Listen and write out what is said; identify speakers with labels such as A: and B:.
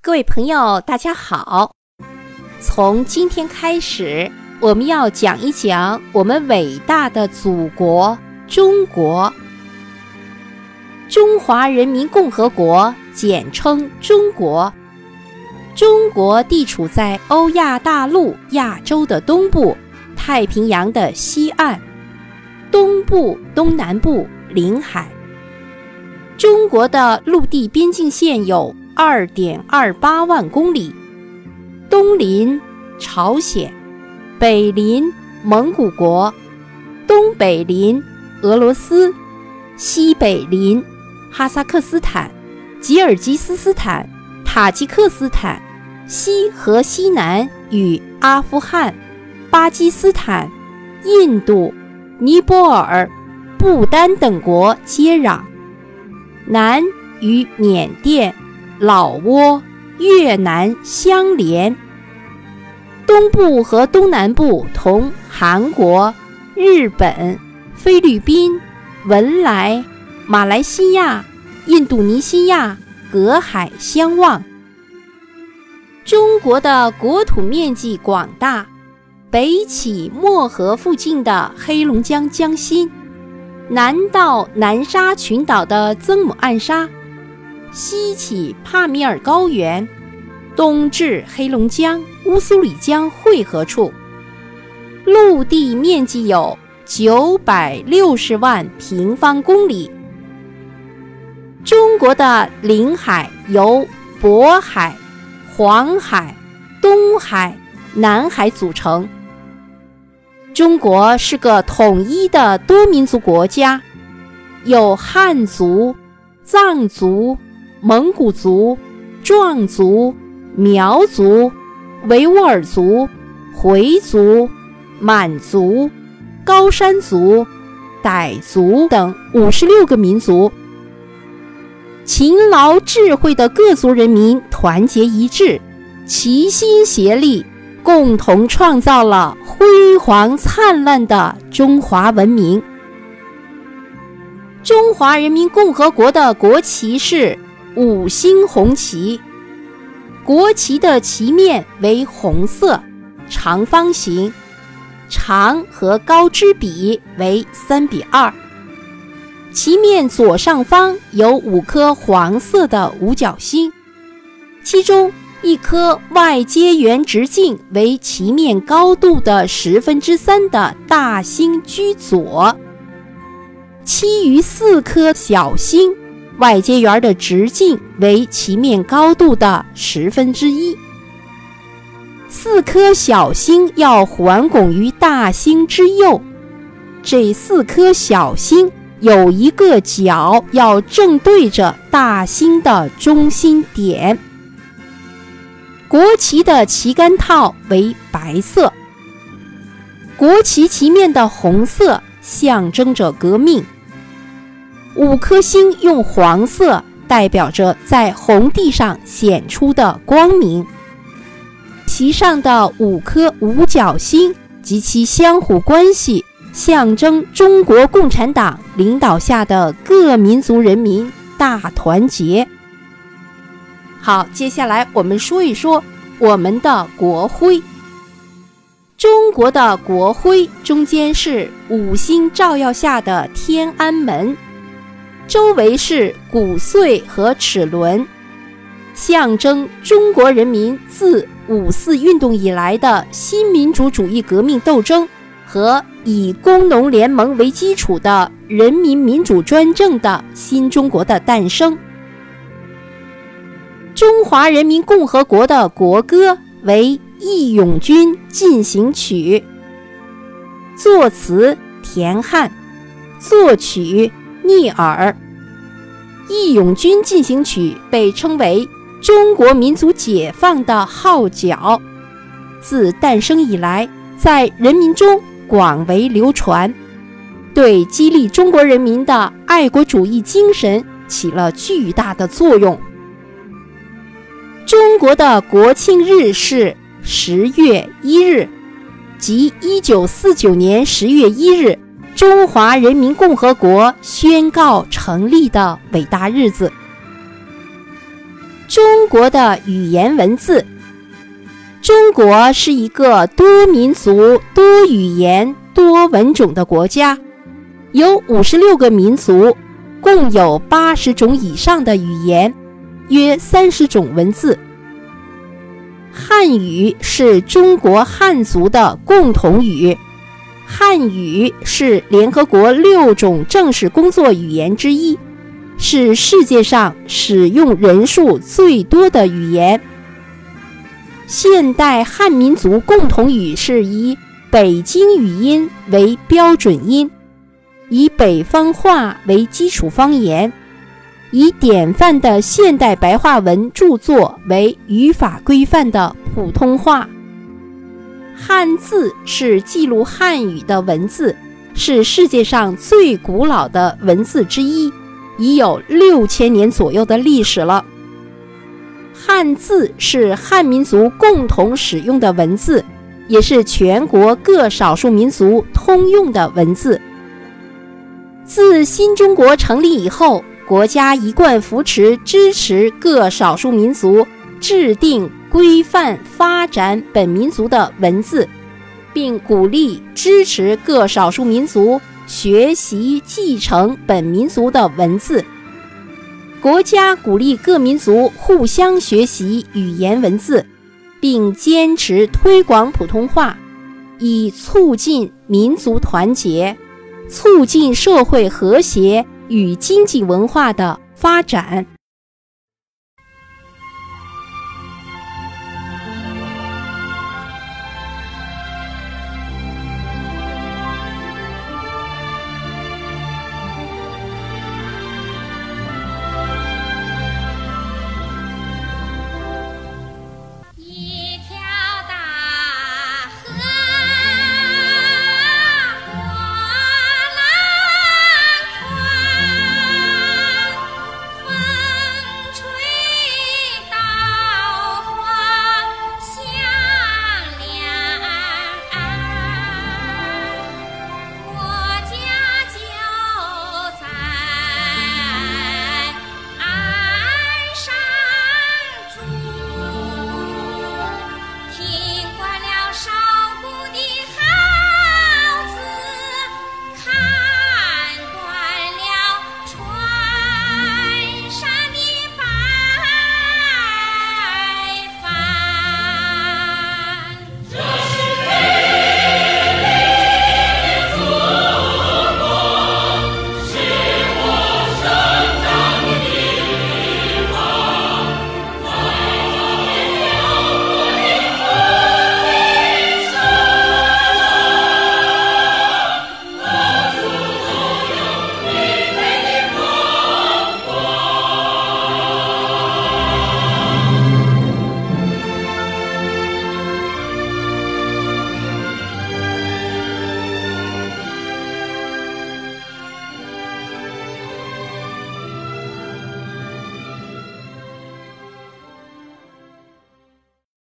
A: 各位朋友，大家好！从今天开始，我们要讲一讲我们伟大的祖国——中国。中华人民共和国，简称中国。中国地处在欧亚大陆亚洲的东部，太平洋的西岸，东部、东南部临海。中国的陆地边境线有。二点二八万公里，东临朝鲜，北临蒙古国，东北临俄罗斯，西北临哈萨克斯坦、吉尔吉斯斯坦、塔吉克斯坦，西和西南与阿富汗、巴基斯坦、印度、尼泊尔、不丹等国接壤，南与缅甸。老挝、越南相连，东部和东南部同韩国、日本、菲律宾、文莱、马来西亚、印度尼西亚隔海相望。中国的国土面积广大，北起漠河附近的黑龙江江心，南到南沙群岛的曾母暗沙。西起帕米尔高原，东至黑龙江乌苏里江汇合处，陆地面积有九百六十万平方公里。中国的领海由渤海、黄海、东海、南海组成。中国是个统一的多民族国家，有汉族、藏族。蒙古族、壮族、苗族、维吾尔族、回族、满族、高山族、傣族等五十六个民族，勤劳智慧的各族人民团结一致，齐心协力，共同创造了辉煌灿烂的中华文明。中华人民共和国的国旗是。五星红旗，国旗的旗面为红色，长方形，长和高之比为三比二。旗面左上方有五颗黄色的五角星，其中一颗外接圆直径为旗面高度的十分之三的大星居左，其余四颗小星。外接圆的直径为其面高度的十分之一。四颗小星要环拱于大星之右，这四颗小星有一个角要正对着大星的中心点。国旗的旗杆套为白色，国旗旗面的红色象征着革命。五颗星用黄色代表着在红地上显出的光明。旗上的五颗五角星及其相互关系，象征中国共产党领导下的各民族人民大团结。好，接下来我们说一说我们的国徽。中国的国徽中间是五星照耀下的天安门。周围是鼓穗和齿轮，象征中国人民自五四运动以来的新民主主义革命斗争和以工农联盟为基础的人民民主专政的新中国的诞生。中华人民共和国的国歌为《义勇军进行曲》，作词田汉，作曲。聂耳，《义勇军进行曲》被称为中国民族解放的号角，自诞生以来，在人民中广为流传，对激励中国人民的爱国主义精神起了巨大的作用。中国的国庆日是十月一日，即一九四九年十月一日。中华人民共和国宣告成立的伟大日子。中国的语言文字。中国是一个多民族、多语言、多文种的国家，有五十六个民族，共有八十种以上的语言，约三十种文字。汉语是中国汉族的共同语，汉语是联合国六种正式工作语言之一，是世界上使用人数最多的语言。现代汉民族共同语是以北京语音为标准音，以北方话为基础方言，以典范的现代白话文著作为语法规范的普通话。汉字是记录汉语的文字，是世界上最古老的文字之一，已有六千年左右的历史了。汉字是汉民族共同使用的文字，也是全国各少数民族通用的文字。自新中国成立以后，国家一贯扶持支持各少数民族制定规范发展本民族的文字，并鼓励支持各少数民族学习继承本民族的文字。国家鼓励各民族互相学习语言文字，并坚持推广普通话，以促进民族团结、促进社会和谐与经济文化的发展。